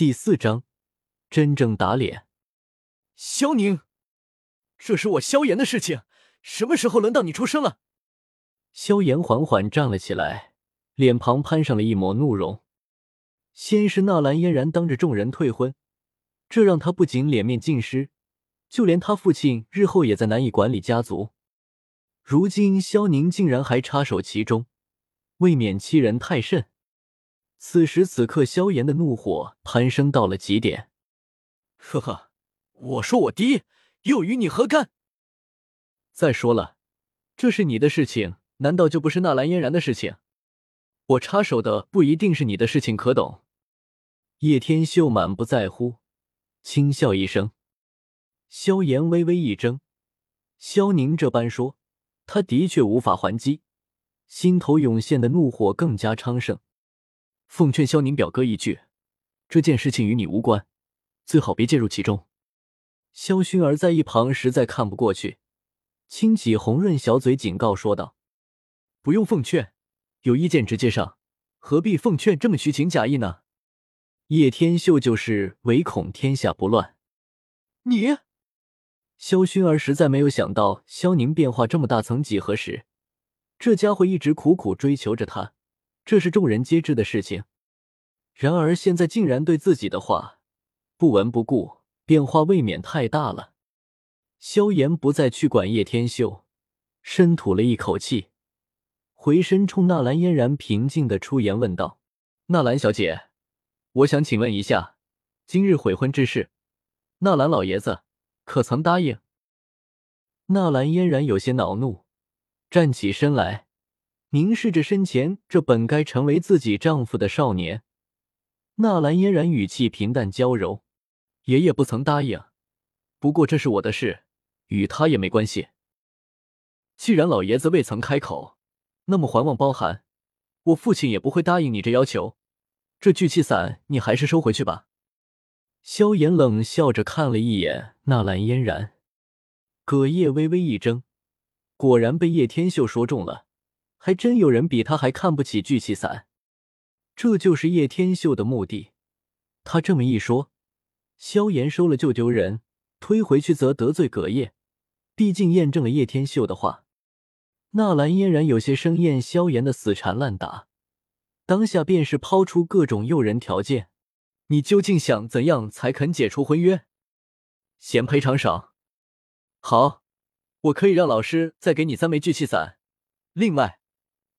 第四章，真正打脸。萧宁，这是我萧炎的事情，什么时候轮到你出声了？萧炎缓缓站了起来，脸庞攀上了一抹怒容。先是纳兰嫣然当着众人退婚，这让他不仅脸面尽失，就连他父亲日后也在难以管理家族。如今萧宁竟然还插手其中，未免欺人太甚。此时此刻，萧炎的怒火攀升到了极点。呵呵，我说我爹，又与你何干？再说了，这是你的事情，难道就不是纳兰嫣然的事情？我插手的不一定是你的事情，可懂？叶天秀满不在乎，轻笑一声。萧炎微微一怔，萧宁这般说，他的确无法还击，心头涌现的怒火更加昌盛。奉劝萧宁表哥一句，这件事情与你无关，最好别介入其中。萧薰儿在一旁实在看不过去，轻启红润小嘴警告说道：“不用奉劝，有意见直接上，何必奉劝这么虚情假意呢？”叶天秀就是唯恐天下不乱。你，萧薰儿实在没有想到萧宁变化这么大，曾几何时，这家伙一直苦苦追求着她。这是众人皆知的事情，然而现在竟然对自己的话不闻不顾，变化未免太大了。萧炎不再去管叶天秀，深吐了一口气，回身冲纳兰嫣然平静的出言问道：“纳兰小姐，我想请问一下，今日悔婚之事，纳兰老爷子可曾答应？”纳兰嫣然有些恼怒，站起身来。凝视着身前这本该成为自己丈夫的少年，纳兰嫣然语气平淡娇柔：“爷爷不曾答应，不过这是我的事，与他也没关系。既然老爷子未曾开口，那么还望包涵，我父亲也不会答应你这要求。这聚气伞你还是收回去吧。”萧炎冷笑着看了一眼纳兰嫣然，葛叶微微一怔，果然被叶天秀说中了。还真有人比他还看不起聚气伞，这就是叶天秀的目的。他这么一说，萧炎收了就丢人，推回去则得罪葛叶。毕竟验证了叶天秀的话。纳兰嫣然有些生厌萧炎的死缠烂打，当下便是抛出各种诱人条件：“你究竟想怎样才肯解除婚约？嫌赔偿少？好，我可以让老师再给你三枚聚气伞。另外。”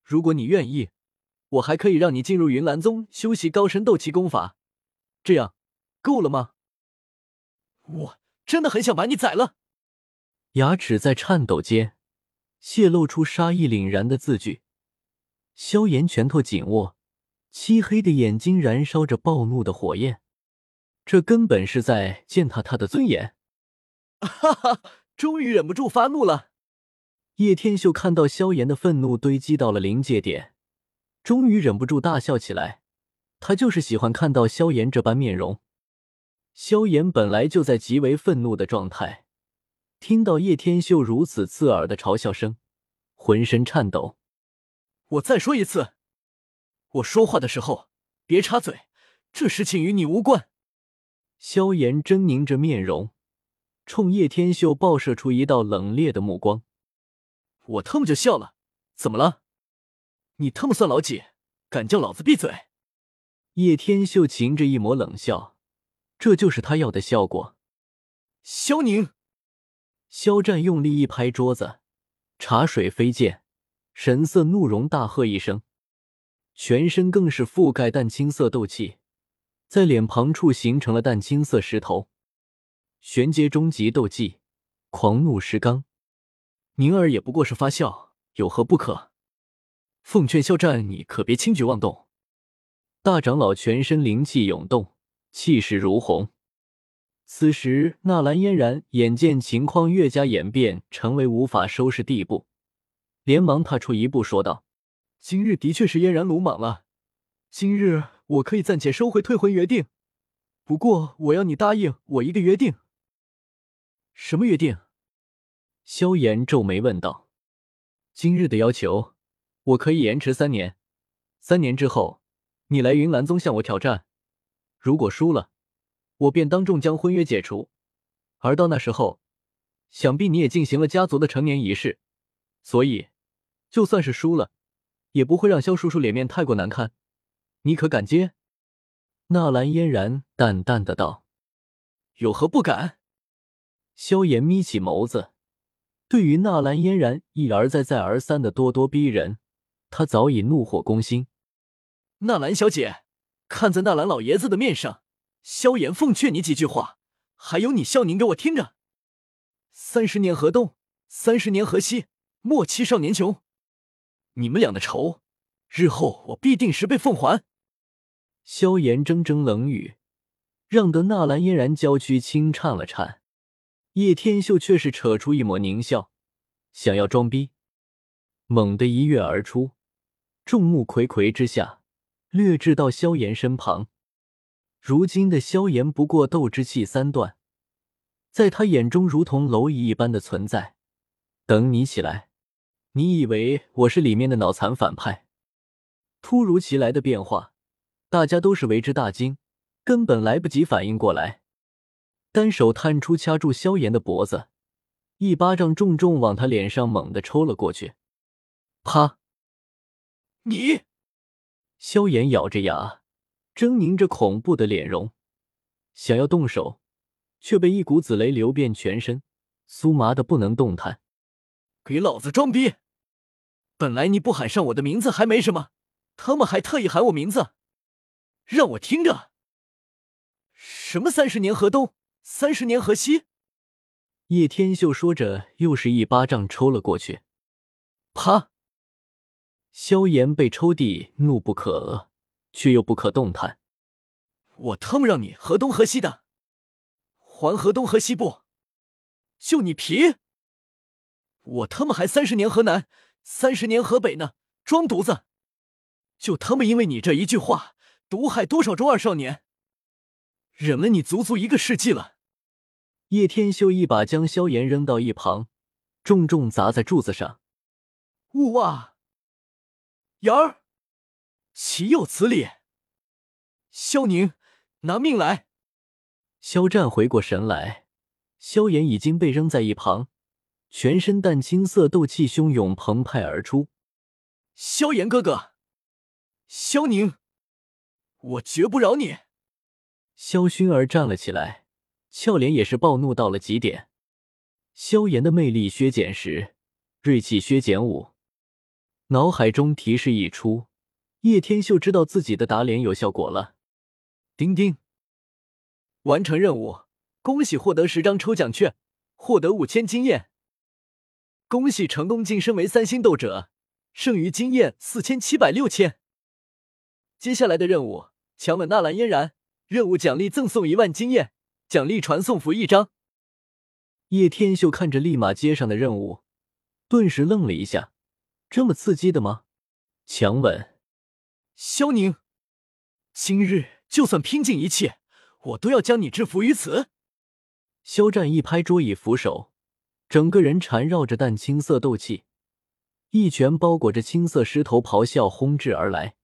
如果你愿意，我还可以让你进入云岚宗修习高深斗气功法，这样够了吗？我真的很想把你宰了。牙齿在颤抖间泄露出杀意凛然的字句。萧炎拳头紧握，漆黑的眼睛燃烧着暴怒的火焰，这根本是在践踏他的尊严。哈哈，终于忍不住发怒了。叶天秀看到萧炎的愤怒堆积到了临界点，终于忍不住大笑起来。他就是喜欢看到萧炎这般面容。萧炎本来就在极为愤怒的状态，听到叶天秀如此刺耳的嘲笑声，浑身颤抖。我再说一次，我说话的时候别插嘴，这事情与你无关。萧炎狰狞着面容，冲叶天秀爆射出一道冷冽的目光。我特么就笑了，怎么了？你他妈算老几？敢叫老子闭嘴？叶天秀噙着一抹冷笑，这就是他要的效果。萧宁，肖战用力一拍桌子，茶水飞溅，神色怒容，大喝一声，全身更是覆盖淡青色斗气，在脸庞处形成了淡青色石头。玄阶终极斗技，狂怒石刚。宁儿也不过是发笑，有何不可？奉劝肖战，你可别轻举妄动。大长老全身灵气涌动，气势如虹。此时，纳兰嫣然眼见情况越加演变，成为无法收拾地步，连忙踏出一步，说道：“今日的确是嫣然鲁莽了。今日我可以暂且收回退婚约定，不过我要你答应我一个约定。什么约定？”萧炎皱眉问道：“今日的要求，我可以延迟三年。三年之后，你来云岚宗向我挑战。如果输了，我便当众将婚约解除。而到那时候，想必你也进行了家族的成年仪式，所以就算是输了，也不会让萧叔叔脸面太过难看。你可敢接？”纳兰嫣然淡淡的道：“有何不敢？”萧炎眯起眸子，对于纳兰嫣然一而再、再而三的咄咄逼人，他早已怒火攻心。纳兰小姐，看在纳兰老爷子的面上，萧炎奉劝你几句话，还有你萧宁给我听着：三十年河东，三十年河西，莫欺少年穷。你们俩的仇，日后我必定十倍奉还。萧炎铮铮冷语，让得纳兰嫣然娇躯轻颤了颤。叶天秀却是扯出一抹狞笑，想要装逼，猛地一跃而出，众目睽睽之下，掠至到萧炎身旁。如今的萧炎不过斗之气三段，在他眼中如同蝼蚁一般的存在。等你起来，你以为我是里面的脑残反派？突如其来的变化。大家都是为之大惊，根本来不及反应过来，单手探出掐住萧炎的脖子，一巴掌重重往他脸上猛地抽了过去。啪！你！萧炎咬着牙，狰狞着恐怖的脸容，想要动手，却被一股紫雷流遍全身，酥麻的不能动弹。给老子装逼！本来你不喊上我的名字还没什么，他们还特意喊我名字。让我听着，什么三十年河东，三十年河西？叶天秀说着，又是一巴掌抽了过去。啪！萧炎被抽地，怒不可遏，却又不可动弹。我他妈让你河东河西的，还河东河西不？就你皮！我他妈还三十年河南，三十年河北呢，装犊子！就他妈因为你这一句话。毒害多少中二少年？忍了你足足一个世纪了。叶天秀一把将萧炎扔到一旁，重重砸在柱子上。呜哇！言儿，岂有此理！萧宁，拿命来！肖战回过神来，萧炎已经被扔在一旁，全身淡青色斗气汹涌澎湃而出。萧炎哥哥，萧宁。我绝不饶你！萧薰儿站了起来，俏脸也是暴怒到了极点。萧炎的魅力削减十，锐气削减五。脑海中提示一出，叶天秀知道自己的打脸有效果了。丁丁，完成任务，恭喜获得十张抽奖券，获得五千经验。恭喜成功晋升为三星斗者，剩余经验四千七百六千。接下来的任务。强吻纳兰嫣然，任务奖励赠送一万经验，奖励传送符一张。叶天秀看着立马接上的任务，顿时愣了一下，这么刺激的吗？强吻萧宁，今日就算拼尽一切，我都要将你制服于此。肖战一拍桌椅扶手，整个人缠绕着淡青色斗气，一拳包裹着青色狮头咆哮轰至而来。